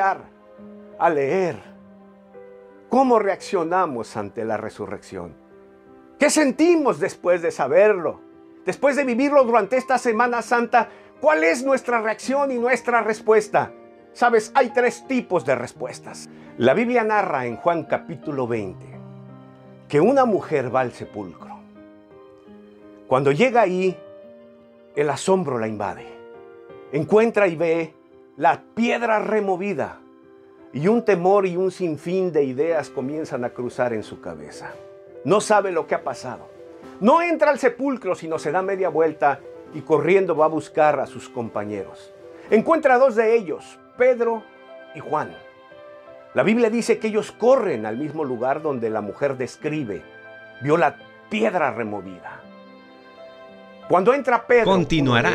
a leer. ¿Cómo reaccionamos ante la resurrección? ¿Qué sentimos después de saberlo? Después de vivirlo durante esta Semana Santa, ¿cuál es nuestra reacción y nuestra respuesta? Sabes, hay tres tipos de respuestas. La Biblia narra en Juan capítulo 20 que una mujer va al sepulcro. Cuando llega ahí, el asombro la invade. Encuentra y ve la piedra removida y un temor y un sinfín de ideas comienzan a cruzar en su cabeza. No sabe lo que ha pasado. No entra al sepulcro, sino se da media vuelta y corriendo va a buscar a sus compañeros. Encuentra a dos de ellos, Pedro y Juan. La Biblia dice que ellos corren al mismo lugar donde la mujer describe. Vio la piedra removida. Cuando entra Pedro, continuará